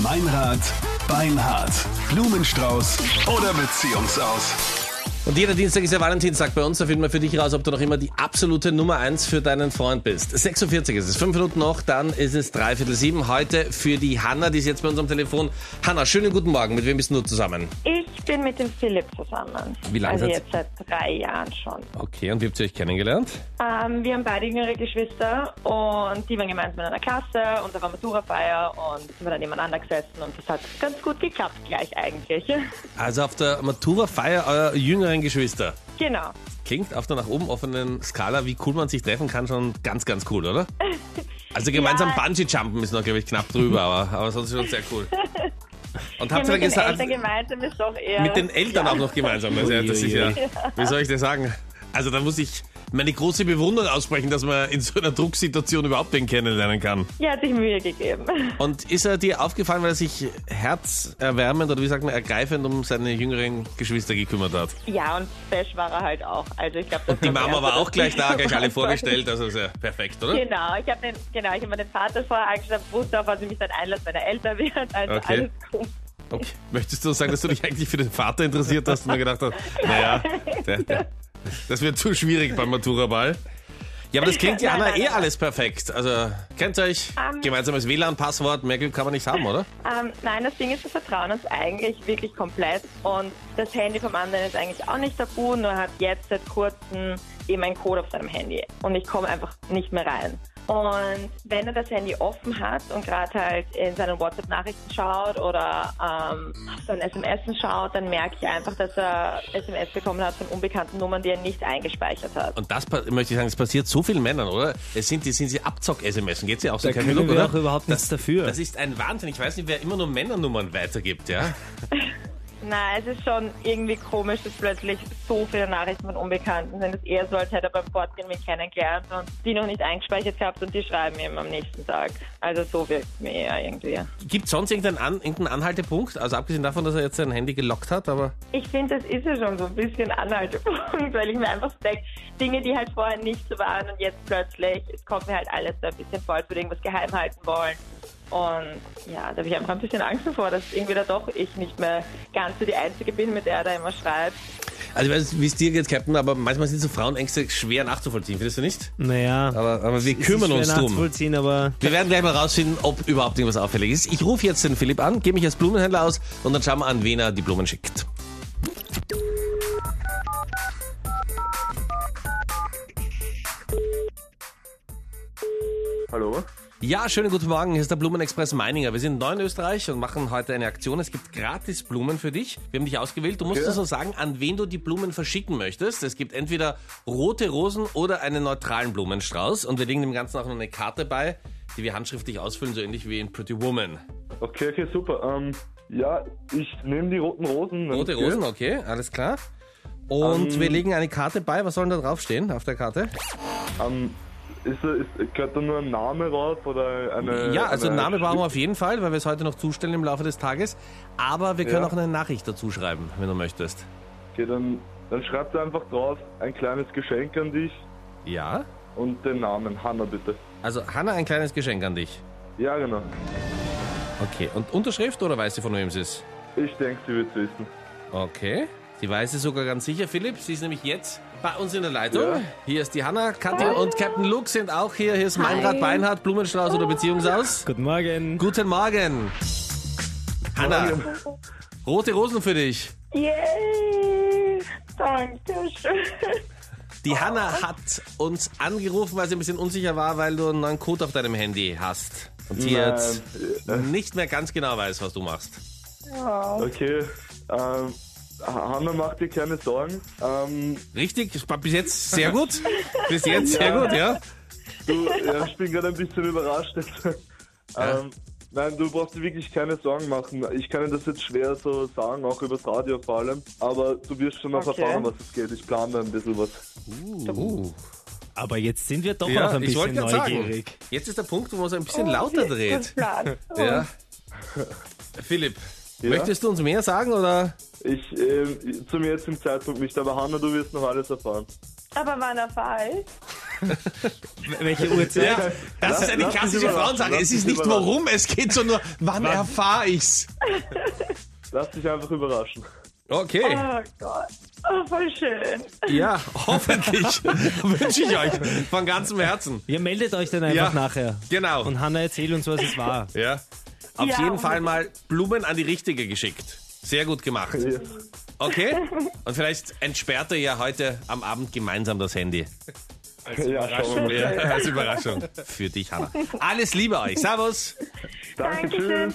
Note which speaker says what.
Speaker 1: Meinrad, Beinhard, Blumenstrauß oder Beziehungsaus.
Speaker 2: Und jeder Dienstag ist ja Valentinstag bei uns. Da finden wir für dich raus, ob du noch immer die absolute Nummer eins für deinen Freund bist. 46 ist es, fünf Minuten noch, dann ist es dreiviertel sieben. Heute für die Hanna, die ist jetzt bei uns am Telefon. Hanna, schönen guten Morgen. Mit wem bist du zusammen?
Speaker 3: Ich bin mit dem Philipp zusammen.
Speaker 2: Wie lange
Speaker 3: Also jetzt seit drei Jahren schon.
Speaker 2: Okay, und wie habt ihr euch kennengelernt?
Speaker 3: Ähm, wir haben beide jüngere Geschwister und die waren gemeinsam in einer Klasse und da war Maturafeier und sind wir dann nebeneinander gesessen und das hat ganz gut geklappt gleich eigentlich.
Speaker 2: Also auf der Matura-Feier eurer jüngeren Geschwister.
Speaker 3: genau.
Speaker 2: Klingt auf der nach oben offenen Skala, wie cool man sich treffen kann, schon ganz, ganz cool, oder? Also gemeinsam
Speaker 3: Ja.
Speaker 2: Bungee-Jumpen ist noch, glaube ich, knapp drüber, aber, aber sonst schon sehr cool. Und
Speaker 3: Ja,
Speaker 2: habt ihr
Speaker 3: mit den
Speaker 2: gesagt,
Speaker 3: Eltern gemeinsam ist doch eher...
Speaker 2: mit den Eltern
Speaker 3: ja.
Speaker 2: auch noch gemeinsam. Ja- das ist ja, wie soll ich das sagen? Also da muss ich meine große Bewunderung aussprechen, dass man in so einer Drucksituation überhaupt den kennenlernen kann.
Speaker 3: Ja, hat sich Mühe gegeben.
Speaker 2: Und ist er dir aufgefallen, weil er sich herzerwärmend oder wie sagt man, ergreifend um seine jüngeren Geschwister gekümmert hat?
Speaker 3: Ja, und fesch war er halt auch. Also ich glaube,
Speaker 2: Die Mama war auch gleich da, gleich alle vorgestellt, also ist ja perfekt, oder?
Speaker 3: Genau, ich habe den, genau, ich hab mir den Vater vorher angeschaut, wusste auch, was ich mich dann einlasse, wenn er älter wird. Also
Speaker 2: Okay.
Speaker 3: alles gut.
Speaker 2: Okay. Möchtest du sagen, dass du dich eigentlich für den Vater interessiert hast und mir gedacht hast, naja, der, der, das wird zu schwierig beim Maturaball? Ja, aber das klingt ja Anna eh alles perfekt. Also, kennt ihr euch?
Speaker 3: Ähm.
Speaker 2: Gemeinsames WLAN-Passwort, mehr Glück kann man nicht haben, oder?
Speaker 3: Ähm, nein, das Ding ist, wir vertrauen uns eigentlich wirklich komplett und das Handy vom anderen ist eigentlich auch nicht tabu, nur er hat jetzt seit kurzem eben einen Code auf seinem Handy und ich komme einfach nicht mehr rein. Und wenn er das Handy offen hat und gerade halt in seinen WhatsApp-Nachrichten schaut oder ähm, auf seinen SMS schaut, dann merke ich einfach, dass er SMS bekommen hat von unbekannten Nummern, die er nicht eingespeichert hat.
Speaker 2: Und das möchte ich sagen, das passiert so vielen Männern, oder? Es sind, die sind sie Abzock-SMS. Geht's ja auch so
Speaker 4: Da
Speaker 2: kein
Speaker 4: können wir
Speaker 2: oder?
Speaker 4: auch überhaupt nichts dafür.
Speaker 2: Das ist ein Wahnsinn. Ich weiß nicht, wer immer nur Männernummern weitergibt, ja?
Speaker 3: Na, es ist schon irgendwie komisch, dass plötzlich so viele Nachrichten von Unbekannten sind. Es ist eher so, als hätte er beim Fortgehen mich kennengelernt und die noch nicht eingespeichert gehabt und die schreiben ihm am nächsten Tag. Also so wirkt es mir eher irgendwie.
Speaker 2: Gibt sonst irgendeinen, An irgendeinen Anhaltepunkt? Also abgesehen davon, dass er jetzt sein Handy gelockt hat, aber
Speaker 3: Ich finde, das ist ja schon so ein bisschen Anhaltepunkt, weil ich mir einfach denke, Dinge, die halt vorher nicht so waren und jetzt plötzlich, es kommt mir halt alles so ein bisschen vor, als würde irgendwas geheim halten wollen. Und ja, da habe ich einfach ein bisschen Angst davor, dass irgendwie da doch ich nicht mehr ganz so die Einzige bin, mit der er da immer schreibt.
Speaker 2: Also ich weiß nicht, wie es dir geht, Captain, aber manchmal sind so Frauenängste schwer nachzuvollziehen, findest du nicht?
Speaker 4: Naja,
Speaker 2: Aber, aber wir kümmern
Speaker 4: schwer
Speaker 2: uns drum.
Speaker 4: nachzuvollziehen, aber
Speaker 2: Wir werden gleich mal rausfinden, ob überhaupt irgendwas auffällig ist. Ich rufe jetzt den Philipp an, gebe mich als Blumenhändler aus und dann schauen wir an, wen er die Blumen schickt.
Speaker 5: Hallo?
Speaker 2: Ja, schönen guten Morgen. Hier ist der Blumenexpress Meininger. Wir sind neu in Österreich und machen heute eine Aktion. Es gibt gratis Blumen für dich. Wir haben dich ausgewählt. Du musst
Speaker 5: Ja.
Speaker 2: uns nur sagen, an wen du die Blumen verschicken möchtest. Es gibt entweder rote Rosen oder einen neutralen Blumenstrauß. Und wir legen dem Ganzen auch noch eine Karte bei, die wir handschriftlich ausfüllen, so ähnlich wie in Pretty Woman.
Speaker 5: Okay, okay, super. Ähm, ja, ich nehme die roten Rosen.
Speaker 2: Rote. Rosen, okay, alles klar. Und
Speaker 5: Ähm,
Speaker 2: wir legen eine Karte bei. Was soll denn da draufstehen auf der Karte?
Speaker 5: Ähm, ist, ist, gehört da nur ein Name drauf oder eine.
Speaker 2: Ja, also
Speaker 5: eine
Speaker 2: einen Namen brauchen wir auf jeden Fall, weil wir es heute noch zustellen im Laufe des Tages. Aber wir können
Speaker 5: Ja.
Speaker 2: auch eine Nachricht dazu schreiben, wenn du möchtest.
Speaker 5: Okay, dann, dann schreibt einfach drauf ein kleines Geschenk an dich
Speaker 2: Ja?
Speaker 5: und den Namen. Hanna, bitte.
Speaker 2: Also Hanna, ein kleines Geschenk an dich.
Speaker 5: Ja, genau.
Speaker 2: Okay, und Unterschrift oder weiß sie von wem es ist?
Speaker 5: Ich denke, sie wird es wissen.
Speaker 2: Okay, sie weiß es sogar ganz sicher, Philipp. Sie ist nämlich jetzt bei uns in der Leitung.
Speaker 5: Ja.
Speaker 2: Hier ist die Hanna, Kathi und Captain Luke sind auch hier. Hier ist Meinrad Beinhardt, Blumenstrauß oder Beziehungsaus.
Speaker 4: guten Morgen.
Speaker 2: Guten Morgen. Hanna, rote Rosen für dich.
Speaker 3: Yay! Danke schön.
Speaker 2: Die Hanna hat uns angerufen, weil sie ein bisschen unsicher war, weil du einen neuen Code auf deinem Handy hast. Und sie jetzt nicht mehr ganz genau weiß, was du machst.
Speaker 5: Okay. Ähm, Hanna, mach dir keine Sorgen. Ähm,
Speaker 2: Richtig? Bis jetzt sehr gut. Bis jetzt sehr gut, ja.
Speaker 5: du, ja, ich bin gerade ein bisschen überrascht.
Speaker 2: Ja.
Speaker 5: ähm, nein, du brauchst dir wirklich keine Sorgen machen. Ich kann dir das jetzt schwer so sagen, auch übers Radio vor allem. Aber du wirst schon noch
Speaker 3: Okay.
Speaker 5: erfahren, was es geht. Ich plane da ein bisschen was.
Speaker 2: Uh.
Speaker 4: Aber jetzt sind wir doch
Speaker 2: Ja,
Speaker 4: noch ein
Speaker 2: ich wollte
Speaker 4: bisschen
Speaker 2: gerade sagen,
Speaker 4: neugierig.
Speaker 2: jetzt ist der Punkt, wo man es ein bisschen lauter dreht. Ja. Philipp,
Speaker 5: Ja?
Speaker 2: möchtest du uns mehr sagen oder?
Speaker 5: Ich, ähm, zum jetzigen Zeitpunkt nicht, aber Hanna, du wirst noch alles erfahren.
Speaker 3: Aber wann erfahre ich?
Speaker 4: Welche Uhrzeit?
Speaker 2: Ja, das
Speaker 5: Lass-
Speaker 2: ist eine klassische
Speaker 5: lass
Speaker 2: Es ist nicht
Speaker 5: überraschen.
Speaker 2: worum, es geht so nur, wann erfahre ich's?
Speaker 5: Lass dich einfach überraschen.
Speaker 2: Okay.
Speaker 3: Oh Gott. Oh, voll schön.
Speaker 2: Ja, hoffentlich. Wünsche ich euch von ganzem Herzen.
Speaker 4: Ihr meldet euch dann einfach
Speaker 2: Ja.
Speaker 4: nachher.
Speaker 2: Genau.
Speaker 4: Und Hanna erzählt uns, was es war.
Speaker 2: Ja. Auf
Speaker 3: Ja,
Speaker 2: jeden Fall mal Blumen an die richtige geschickt. Sehr gut gemacht. Okay? Und vielleicht entsperrt ihr ja heute am Abend gemeinsam das Handy.
Speaker 5: Wir mal.
Speaker 2: Ja, als Überraschung. Für dich, Hanna. Alles Liebe euch. Servus.
Speaker 5: Danke,
Speaker 3: Dankeschön.
Speaker 5: tschüss.